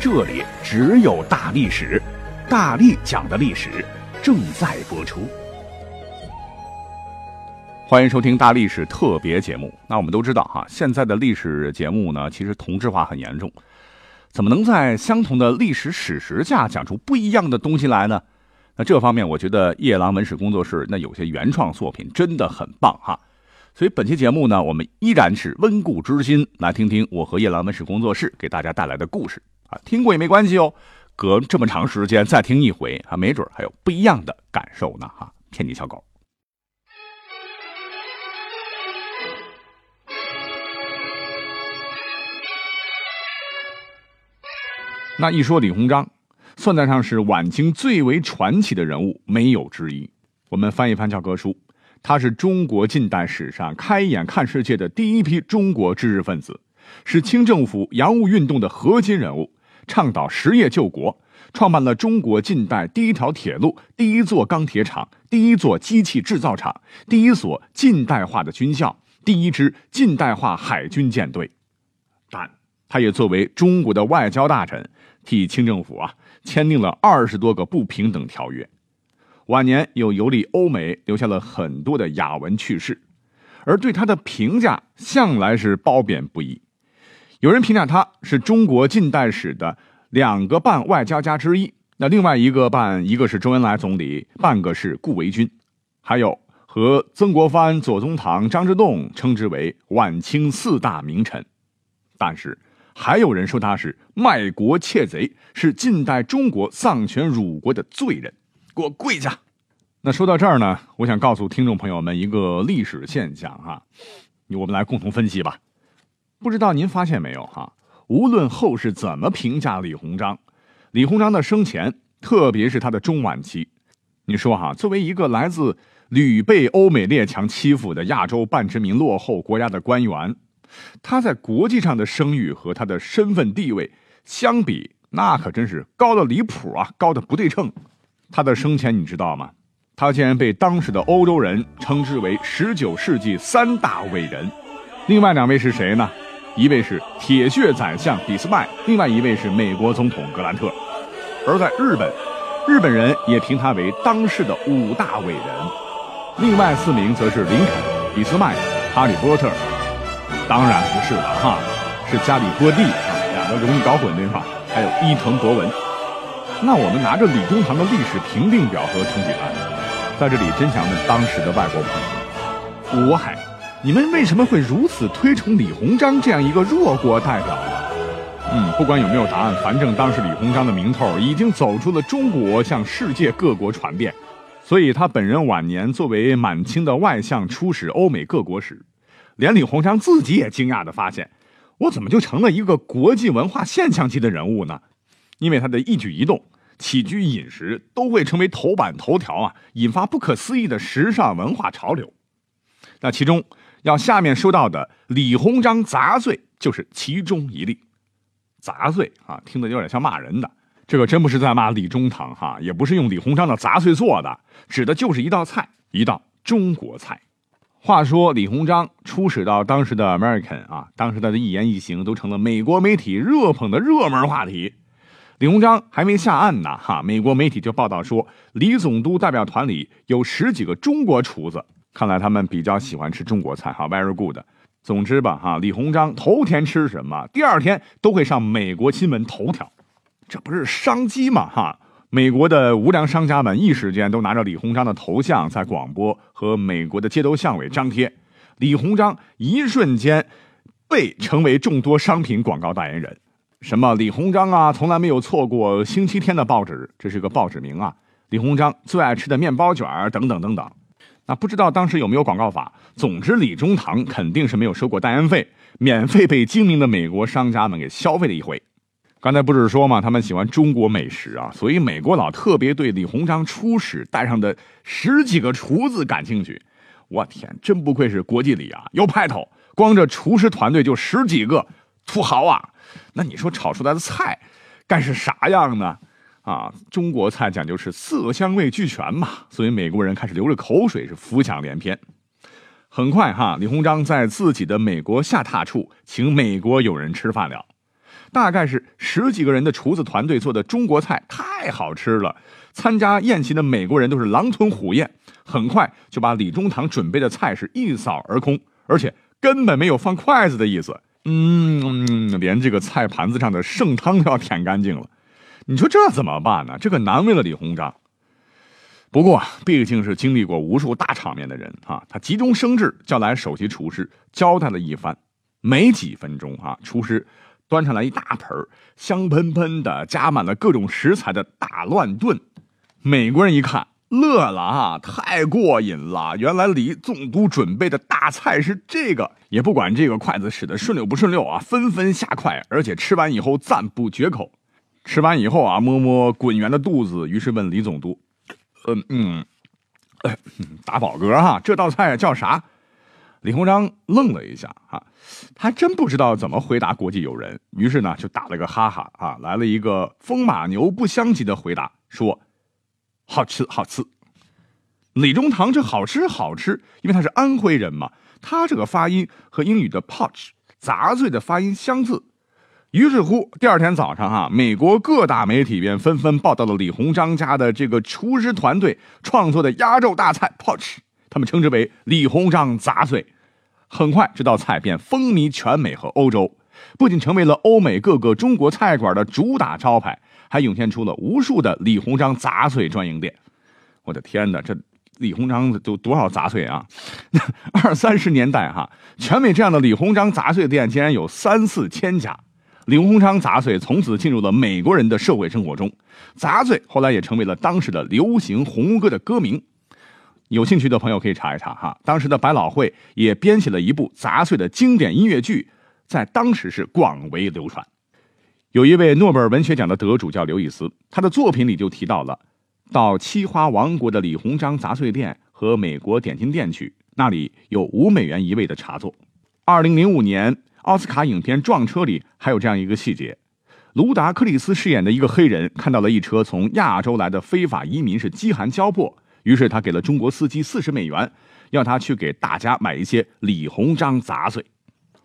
这里只有大历史，大力讲的历史正在播出。欢迎收听大历史特别节目。那我们都知道哈，现在的历史节目呢，其实同质化很严重，怎么能在相同的历史史实下讲出不一样的东西来呢？那这方面，我觉得夜郎文史工作室那有些原创作品真的很棒哈。所以本期节目呢，我们依然是温故知新，来听听我和夜郎文史工作室给大家带来的故事。啊，听过也没关系哦，隔这么长时间再听一回，啊，没准还有不一样的感受呢，哈！骗你小狗。那一说李鸿章，算得上是晚清最为传奇的人物，没有之一。我们翻一翻教科书，他是中国近代史上开眼看世界的第一批中国知识分子，是清政府洋务运动的核心人物。倡导实业救国，创办了中国近代第一条铁路、第一座钢铁厂、第一座机器制造厂、第一所近代化的军校、第一支近代化海军舰队。但他也作为中国的外交大臣，替清政府啊签订了二十多个不平等条约。晚年又游历欧美，留下了很多的雅文趣事，而对他的评价向来是褒贬不一。有人评价他是中国近代史的两个半外交家之一，那另外一个半，一个是周恩来总理，半个是顾维钧，还有和曾国藩、左宗棠、张之洞称之为晚清四大名臣。但是还有人说他是卖国窃贼，是近代中国丧权辱国的罪人，给我跪下！那说到这儿呢，我想告诉听众朋友们一个历史现象哈，我们来共同分析吧。不知道您发现没有哈？无论后世怎么评价李鸿章，李鸿章的生前，特别是他的中晚期，你说哈，作为一个来自屡被欧美列强欺负的亚洲半殖民落后国家的官员，他在国际上的声誉和他的身份地位相比，那可真是高的离谱啊，高的不对称。他的生前你知道吗？他竟然被当时的欧洲人称之为十九世纪三大伟人。另外两位是谁呢？一位是铁血宰相俾斯麦，另外一位是美国总统格兰特。而在日本，日本人也评他为当世的五大伟人。另外四名则是林肯、俾斯麦、哈利波特。当然不是了哈，是加里波第啊，两个容易搞混对吧？还有伊藤博文。那我们拿着李中堂的历史评定表和成绩单，在这里真想问当时的外国朋友：我海。你们为什么会如此推崇李鸿章这样一个弱国代表呢？嗯，不管有没有答案，反正当时李鸿章的名头已经走出了中国，向世界各国传遍。所以他本人晚年作为满清的外相出使欧美各国时，连李鸿章自己也惊讶地发现：我怎么就成了一个国际文化现象级的人物呢？因为他的一举一动、起居饮食都会成为头版头条啊，引发不可思议的时尚文化潮流。那其中，要下面说到的李鸿章杂碎就是其中一例，杂碎啊，听着有点像骂人的。这个真不是在骂李中堂哈，也不是用李鸿章的杂碎做的，指的就是一道菜，一道中国菜。话说李鸿章出使到当时的 American 啊，当时他的一言一行都成了美国媒体热捧的热门话题。李鸿章还没下岸呢哈，美国媒体就报道说，李总督代表团里有十几个中国厨子。看来他们比较喜欢吃中国菜，哈，very good。总之吧，哈，李鸿章头天吃什么，第二天都会上美国新闻头条，这不是商机吗？哈，美国的无良商家们一时间都拿着李鸿章的头像在广播和美国的街头巷尾张贴，李鸿章一瞬间被成为众多商品广告代言人。什么李鸿章啊，从来没有错过星期天的报纸，这是个报纸名啊。李鸿章最爱吃的面包卷等等等等。那不知道当时有没有广告法？总之，李中堂肯定是没有收过代言费，免费被精明的美国商家们给消费了一回。刚才不是说嘛，他们喜欢中国美食啊，所以美国佬特别对李鸿章出使带上的十几个厨子感兴趣。我天，真不愧是国际里啊，有派头！光这厨师团队就十几个土豪啊，那你说炒出来的菜该是啥样呢？啊，中国菜讲究是色香味俱全嘛，所以美国人开始流着口水，是浮想联翩。很快哈，李鸿章在自己的美国下榻处请美国友人吃饭了，大概是十几个人的厨子团队做的中国菜太好吃了，参加宴席的美国人都是狼吞虎咽，很快就把李中堂准备的菜是一扫而空，而且根本没有放筷子的意思，嗯，连这个菜盘子上的剩汤都要舔干净了，你说这怎么办呢？这可难为了李鸿章。不过，毕竟是经历过无数大场面的人啊，他急中生智，叫来首席厨师交代了一番。没几分钟啊，厨师端上来一大盆香喷喷的、加满了各种食材的大乱炖。美国人一看乐了啊，太过瘾了！原来李总督准备的大菜是这个，也不管这个筷子使得顺溜不顺溜啊，纷纷下筷，而且吃完以后赞不绝口。吃完以后啊，摸摸滚圆的肚子，于是问李总督。嗯嗯，打饱嗝哈，这道菜叫啥？李鸿章愣了一下啊，他真不知道怎么回答国际友人，于是呢就打了个哈哈啊，来了一个风马牛不相及的回答，说好吃好吃。李中堂这好吃好吃，因为他是安徽人嘛，他这个发音和英语的 poach 杂碎的发音相似。于是乎，第二天早上，哈，美国各大媒体便纷纷报道了李鸿章家的这个厨师团队创作的压轴大菜 poach，他们称之为李鸿章杂碎。很快，这道菜便风靡全美和欧洲，不仅成为了欧美各个中国菜馆的主打招牌，还涌现出了无数的李鸿章杂碎专营店。我的天哪，这李鸿章都多少杂碎啊？二三十年代，哈，全美这样的李鸿章杂碎店竟然有三四千家。李鸿章杂碎从此进入了美国人的社会生活中，杂碎后来也成为了当时的流行红歌的歌名。有兴趣的朋友可以查一查哈，当时的百老汇也编写了一部杂碎的经典音乐剧，在当时是广为流传。有一位诺贝尔文学奖的得主叫刘易斯，他的作品里就提到了到七花王国的李鸿章杂碎店和美国点心店去，那里有五美元一位的茶座。二零零五年。奥斯卡影片《撞车》里还有这样一个细节：卢达克里斯饰演的一个黑人看到了一车从亚洲来的非法移民是饥寒交迫，于是他给了中国司机四十美元，要他去给大家买一些李鸿章杂碎。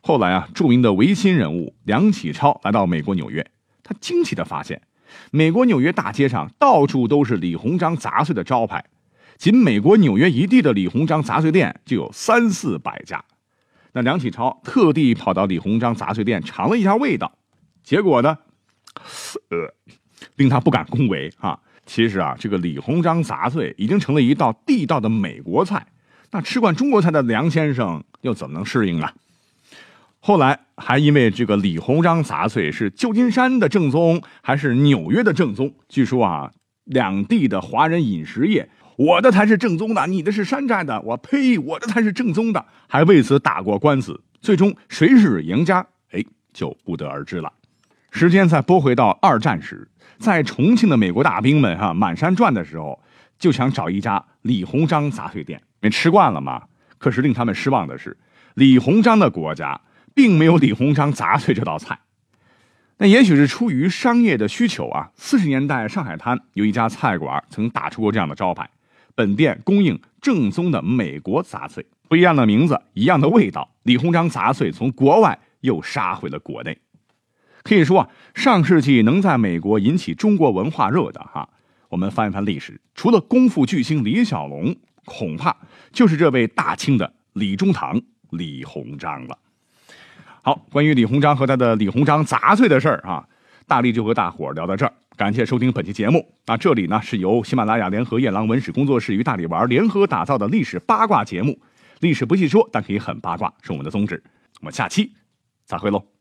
后来啊，著名的维新人物梁启超来到美国纽约，他惊奇地发现，美国纽约大街上到处都是李鸿章杂碎的招牌，仅美国纽约一地的李鸿章杂碎店就有三四百家。那梁启超特地跑到李鸿章杂碎店尝了一下味道，结果呢，呃，令他不敢恭维啊。其实啊，这个李鸿章杂碎已经成了一道地道的美国菜。那吃惯中国菜的梁先生又怎么能适应呢？后来还因为这个李鸿章杂碎是旧金山的正宗还是纽约的正宗，据说啊，两地的华人饮食业。我的才是正宗的，你的是山寨的。我呸！我的才是正宗的，还为此打过官司。最终谁是赢家？哎，就不得而知了。时间再拨回到二战时，在重庆的美国大兵们哈满山转的时候，就想找一家李鸿章杂碎店，因为吃惯了嘛。可是令他们失望的是，李鸿章的国家并没有李鸿章杂碎这道菜。那也许是出于商业的需求啊。四十年代上海滩有一家菜馆曾打出过这样的招牌。本店供应正宗的美国杂碎，不一样的名字，一样的味道。李鸿章杂碎从国外又杀回了国内。可以说啊，上世纪能在美国引起中国文化热的哈，我们翻一翻历史，除了功夫巨星李小龙，恐怕就是这位大清的李中堂李鸿章了。好，关于李鸿章和他的李鸿章杂碎的事儿啊，大力就和大伙聊到这儿。感谢收听本期节目。那这里呢是由喜马拉雅联合夜郎文史工作室与大力丸联合打造的历史八卦节目。历史不细说，但可以很八卦，是我们的宗旨。我们下期再会喽。